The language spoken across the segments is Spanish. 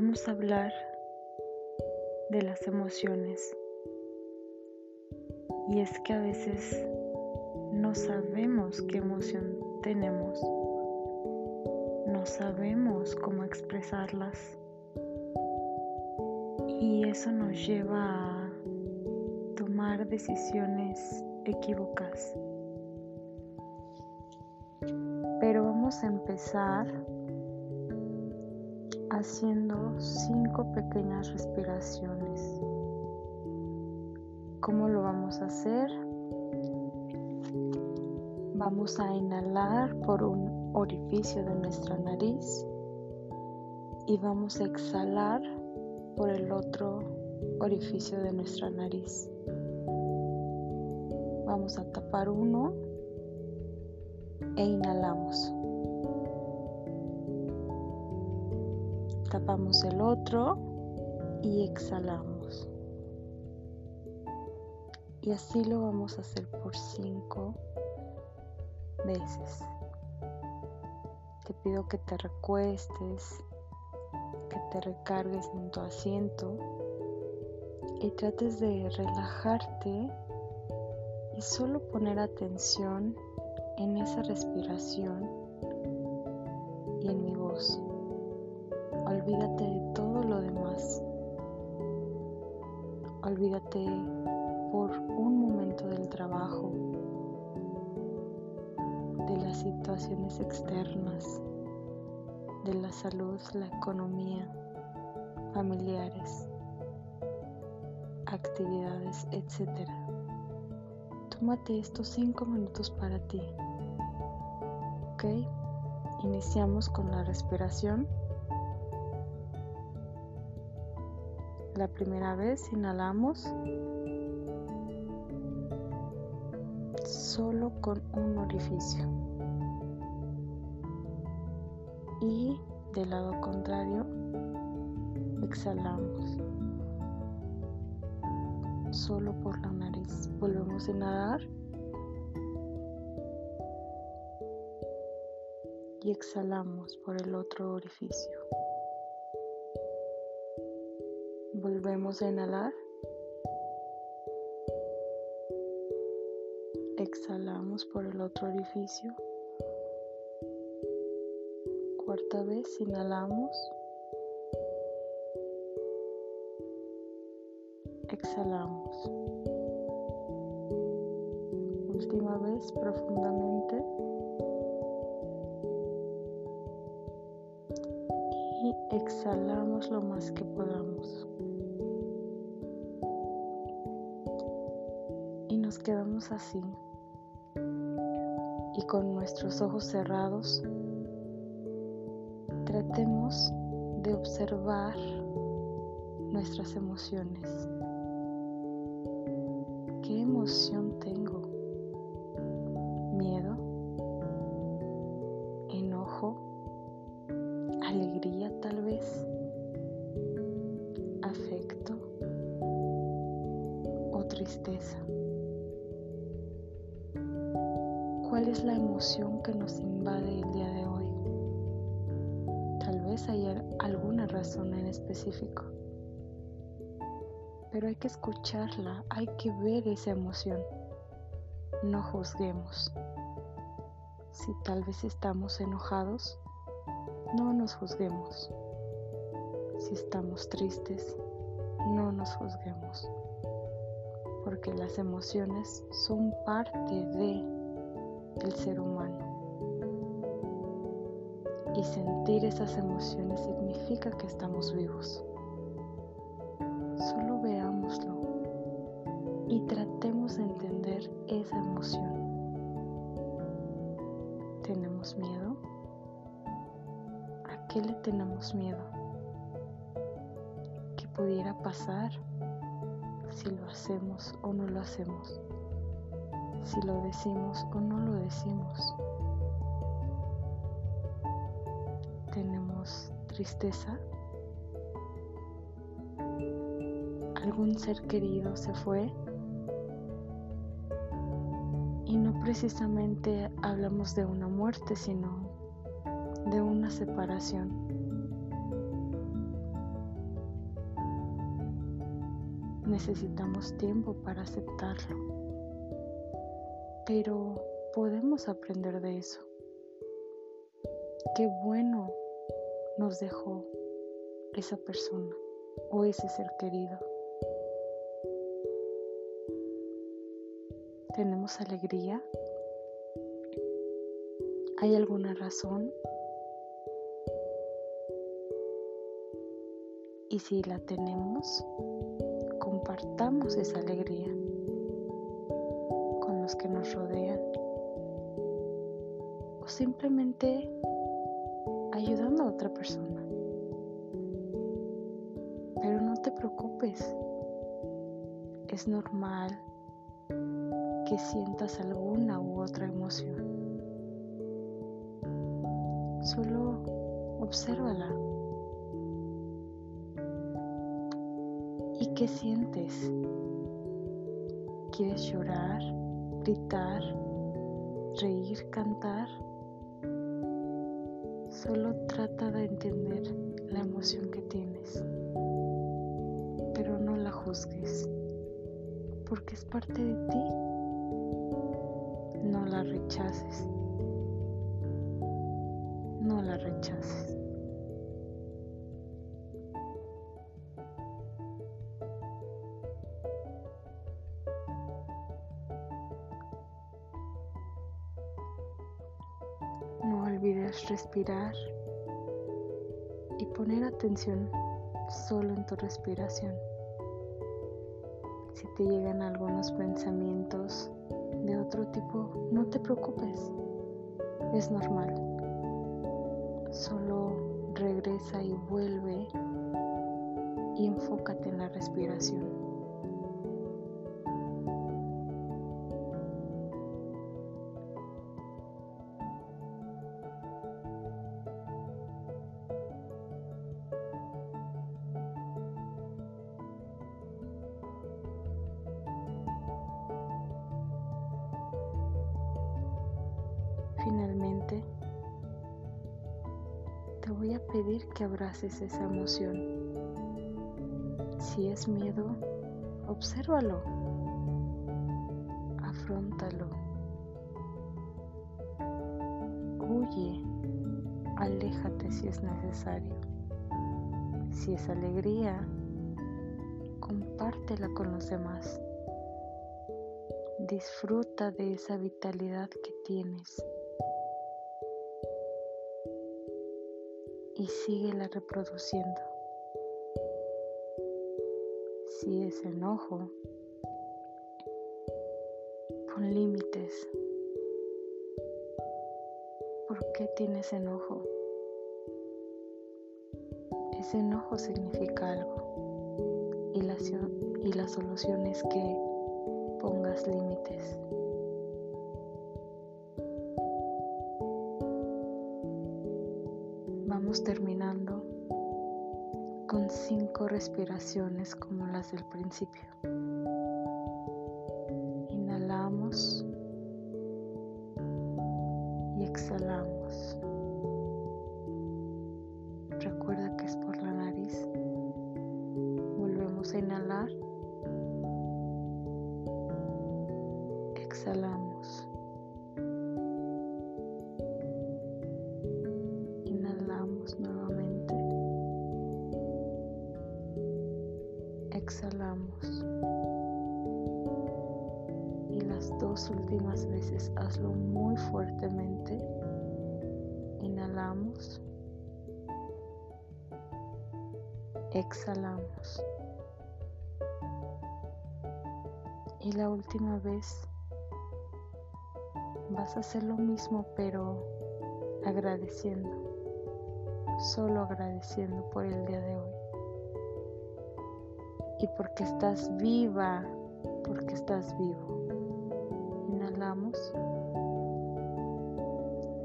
vamos a hablar de las emociones. Y es que a veces no sabemos qué emoción tenemos, no sabemos cómo expresarlas. Y eso nos lleva a tomar decisiones equívocas. Pero vamos a empezar haciendo cinco pequeñas respiraciones. ¿Cómo lo vamos a hacer? Vamos a inhalar por un orificio de nuestra nariz y vamos a exhalar por el otro orificio de nuestra nariz. Vamos a tapar uno e inhalamos. Tapamos el otro y exhalamos. Y así lo vamos a hacer por cinco veces. Te pido que te recuestes, que te recargues en tu asiento y trates de relajarte y solo poner atención en esa respiración Olvídate de todo lo demás. Olvídate por un momento del trabajo, de las situaciones externas, de la salud, la economía, familiares, actividades, etc. Tómate estos cinco minutos para ti. ¿Ok? Iniciamos con la respiración. La primera vez inhalamos solo con un orificio. Y del lado contrario exhalamos solo por la nariz. Volvemos a inhalar y exhalamos por el otro orificio. Volvemos a inhalar. Exhalamos por el otro orificio. Cuarta vez, inhalamos. Exhalamos. Última vez, profundamente. Y exhalamos lo más que podamos. Quedamos así y con nuestros ojos cerrados tratemos de observar nuestras emociones. ¿Qué emoción tengo? ¿Miedo? ¿Enojo? ¿Alegría tal vez? ¿Afecto? ¿O tristeza? ¿Cuál es la emoción que nos invade el día de hoy? Tal vez haya alguna razón en específico, pero hay que escucharla, hay que ver esa emoción. No juzguemos. Si tal vez estamos enojados, no nos juzguemos. Si estamos tristes, no nos juzguemos. Porque las emociones son parte de el ser humano. Y sentir esas emociones significa que estamos vivos. Solo veámoslo y tratemos de entender esa emoción. ¿Tenemos miedo? ¿A qué le tenemos miedo? ¿Qué pudiera pasar si lo hacemos o no lo hacemos? si lo decimos o no lo decimos. Tenemos tristeza. Algún ser querido se fue. Y no precisamente hablamos de una muerte, sino de una separación. Necesitamos tiempo para aceptarlo. Pero podemos aprender de eso. Qué bueno nos dejó esa persona o ese ser querido. ¿Tenemos alegría? ¿Hay alguna razón? Y si la tenemos, compartamos esa alegría rodean o simplemente ayudando a otra persona. Pero no te preocupes, es normal que sientas alguna u otra emoción. Solo obsérvala. ¿Y qué sientes? ¿Quieres llorar, gritar, reír, cantar? Solo trata de entender la emoción que tienes, pero no la juzgues, porque es parte de ti. No la rechaces. No la rechaces. Respirar y poner atención solo en tu respiración. Si te llegan algunos pensamientos de otro tipo, no te preocupes, es normal. Solo regresa y vuelve y enfócate en la respiración. Esa emoción. Si es miedo, obsérvalo, afrontalo, huye, aléjate si es necesario. Si es alegría, compártela con los demás. Disfruta de esa vitalidad que tienes. Y síguela reproduciendo. Si es enojo, pon límites. ¿Por qué tienes enojo? Ese enojo significa algo y la, y la solución es que pongas límites. Terminando con cinco respiraciones como las del principio. Inhalamos y exhalamos. Recuerda que es por la nariz. Volvemos a inhalar. Exhalamos. Últimas veces hazlo muy fuertemente. Inhalamos. Exhalamos. Y la última vez vas a hacer lo mismo pero agradeciendo. Solo agradeciendo por el día de hoy y porque estás viva, porque estás vivo.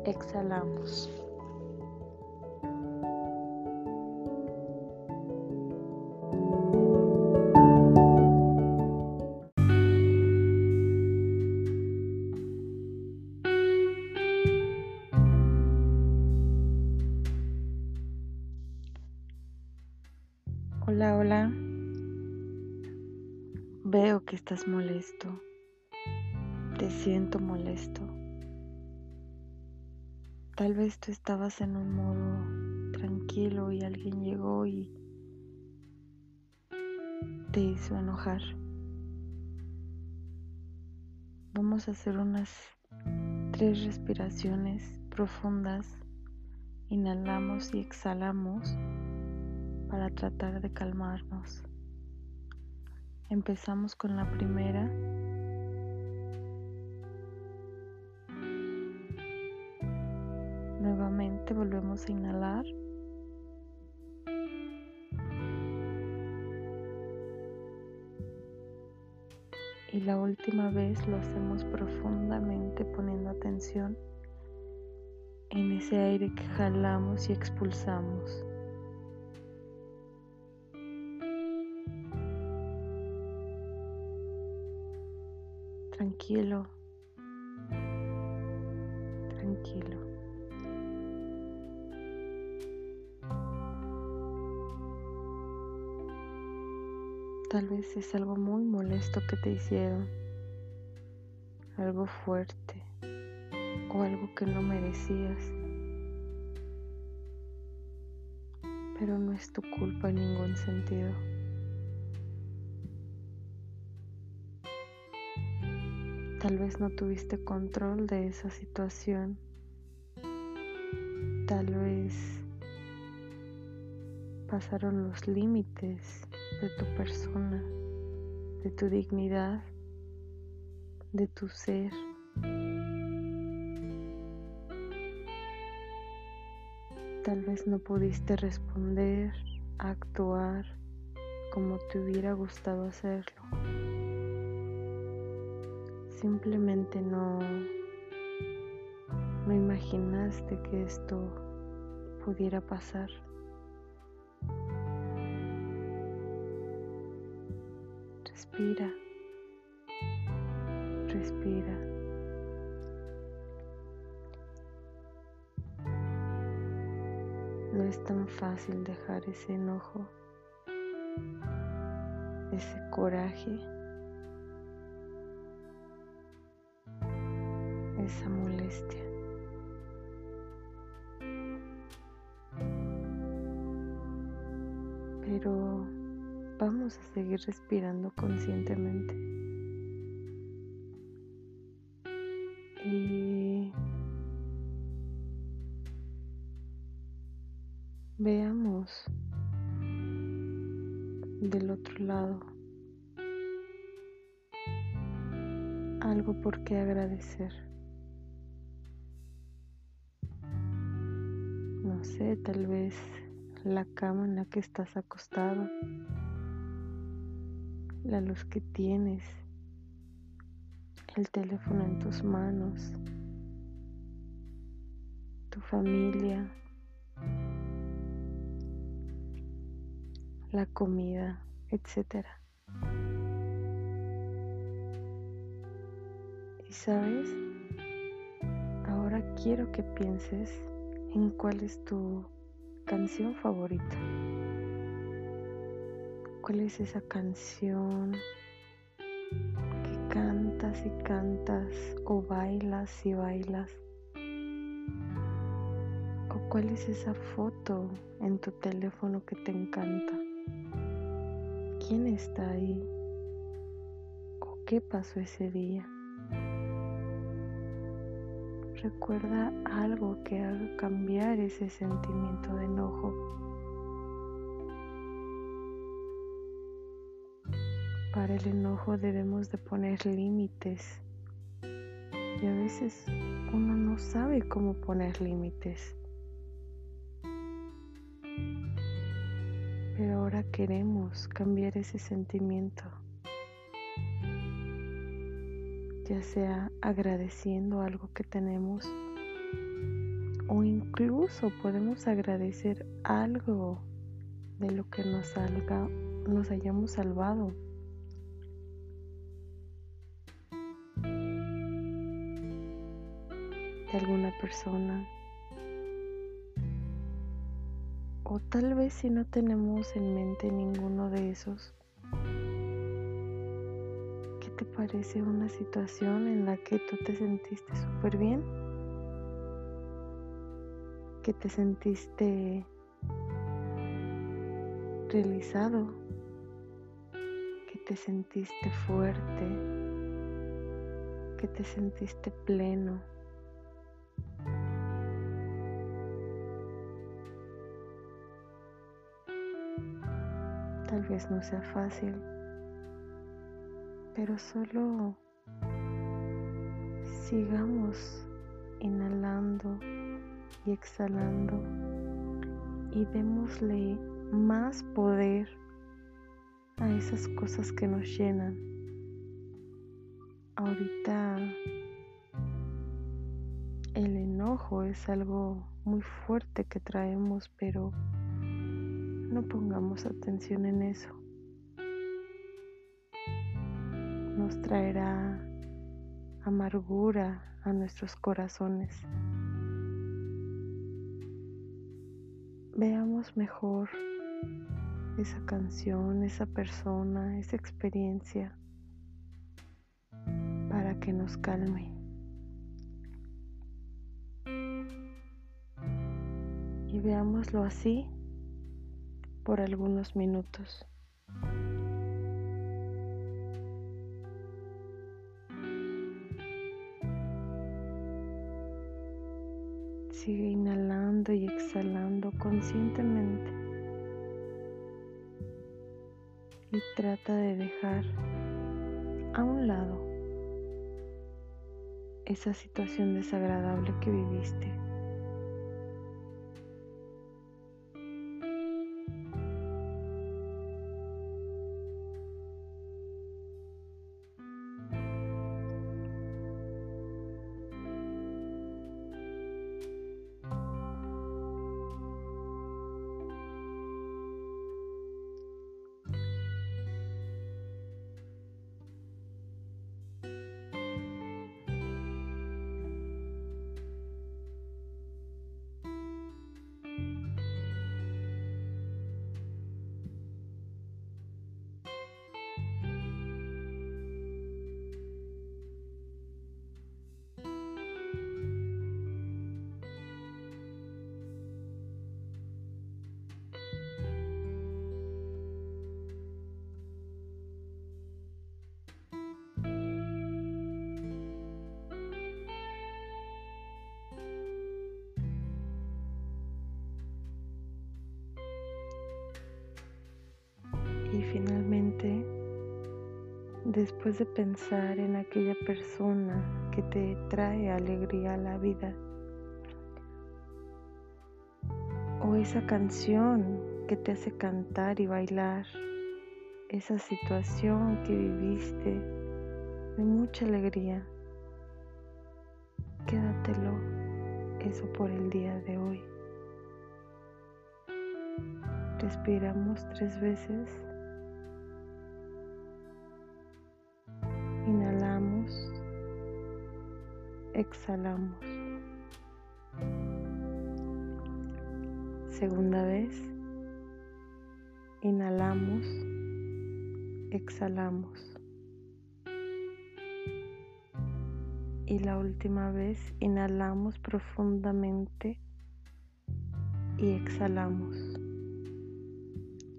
Exhalamos. Hola, hola. Veo que estás molesto. Te siento molesto. Tal vez tú estabas en un modo tranquilo y alguien llegó y te hizo enojar. Vamos a hacer unas tres respiraciones profundas. Inhalamos y exhalamos para tratar de calmarnos. Empezamos con la primera. Nuevamente volvemos a inhalar. Y la última vez lo hacemos profundamente poniendo atención en ese aire que jalamos y expulsamos. tranquilo, tranquilo. Tal vez es algo muy molesto que te hicieron, algo fuerte o algo que no merecías. Pero no es tu culpa en ningún sentido. Tal vez no tuviste control de esa situación. Tal vez pasaron los límites de tu persona, de tu dignidad, de tu ser. Tal vez no pudiste responder, actuar como te hubiera gustado hacerlo simplemente no, no imaginaste que esto pudiera pasar. Respira, respira. No es tan fácil dejar ese enojo, ese coraje. esa molestia. Vamos a seguir respirando conscientemente. Y veamos del otro lado algo por qué agradecer. sé, tal vez la cama en la que estás acostado, la luz que tienes, el teléfono en tus manos, tu familia, la comida, etc. Y sabes, ahora quiero que pienses en cuál es tu canción favorita. ¿Cuál es esa canción que cantas y cantas o bailas y bailas? ¿O cuál es esa foto en tu teléfono que te encanta? ¿Quién está ahí? ¿O qué pasó ese día? recuerda algo que haga cambiar ese sentimiento de enojo. Para el enojo debemos de poner límites y a veces uno no sabe cómo poner límites. Pero ahora queremos cambiar ese sentimiento ya sea agradeciendo algo que tenemos o incluso podemos agradecer algo de lo que nos salga, nos hayamos salvado. Alguna persona. O tal vez si no tenemos en mente ninguno de esos, te parece una situación en la que tú te sentiste súper bien? Que te sentiste realizado, que te sentiste fuerte, que te sentiste pleno. Tal vez no sea fácil pero solo sigamos inhalando y exhalando y démosle más poder a esas cosas que nos llenan. Ahorita el enojo es algo muy fuerte que traemos, pero no pongamos atención en eso. nos traerá amargura a nuestros corazones. Veamos mejor esa canción, esa persona, esa experiencia para que nos calme. Y veámoslo así por algunos minutos. Sigue inhalando y exhalando conscientemente. Y trata de dejar a un lado esa situación desagradable que viviste. Después de pensar en aquella persona que te trae alegría a la vida, o esa canción que te hace cantar y bailar, esa situación que viviste de mucha alegría, quédatelo eso por el día de hoy. Respiramos tres veces. Exhalamos. Segunda vez, inhalamos, exhalamos. Y la última vez, inhalamos profundamente y exhalamos.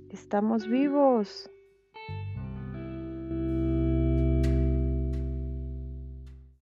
Estamos vivos.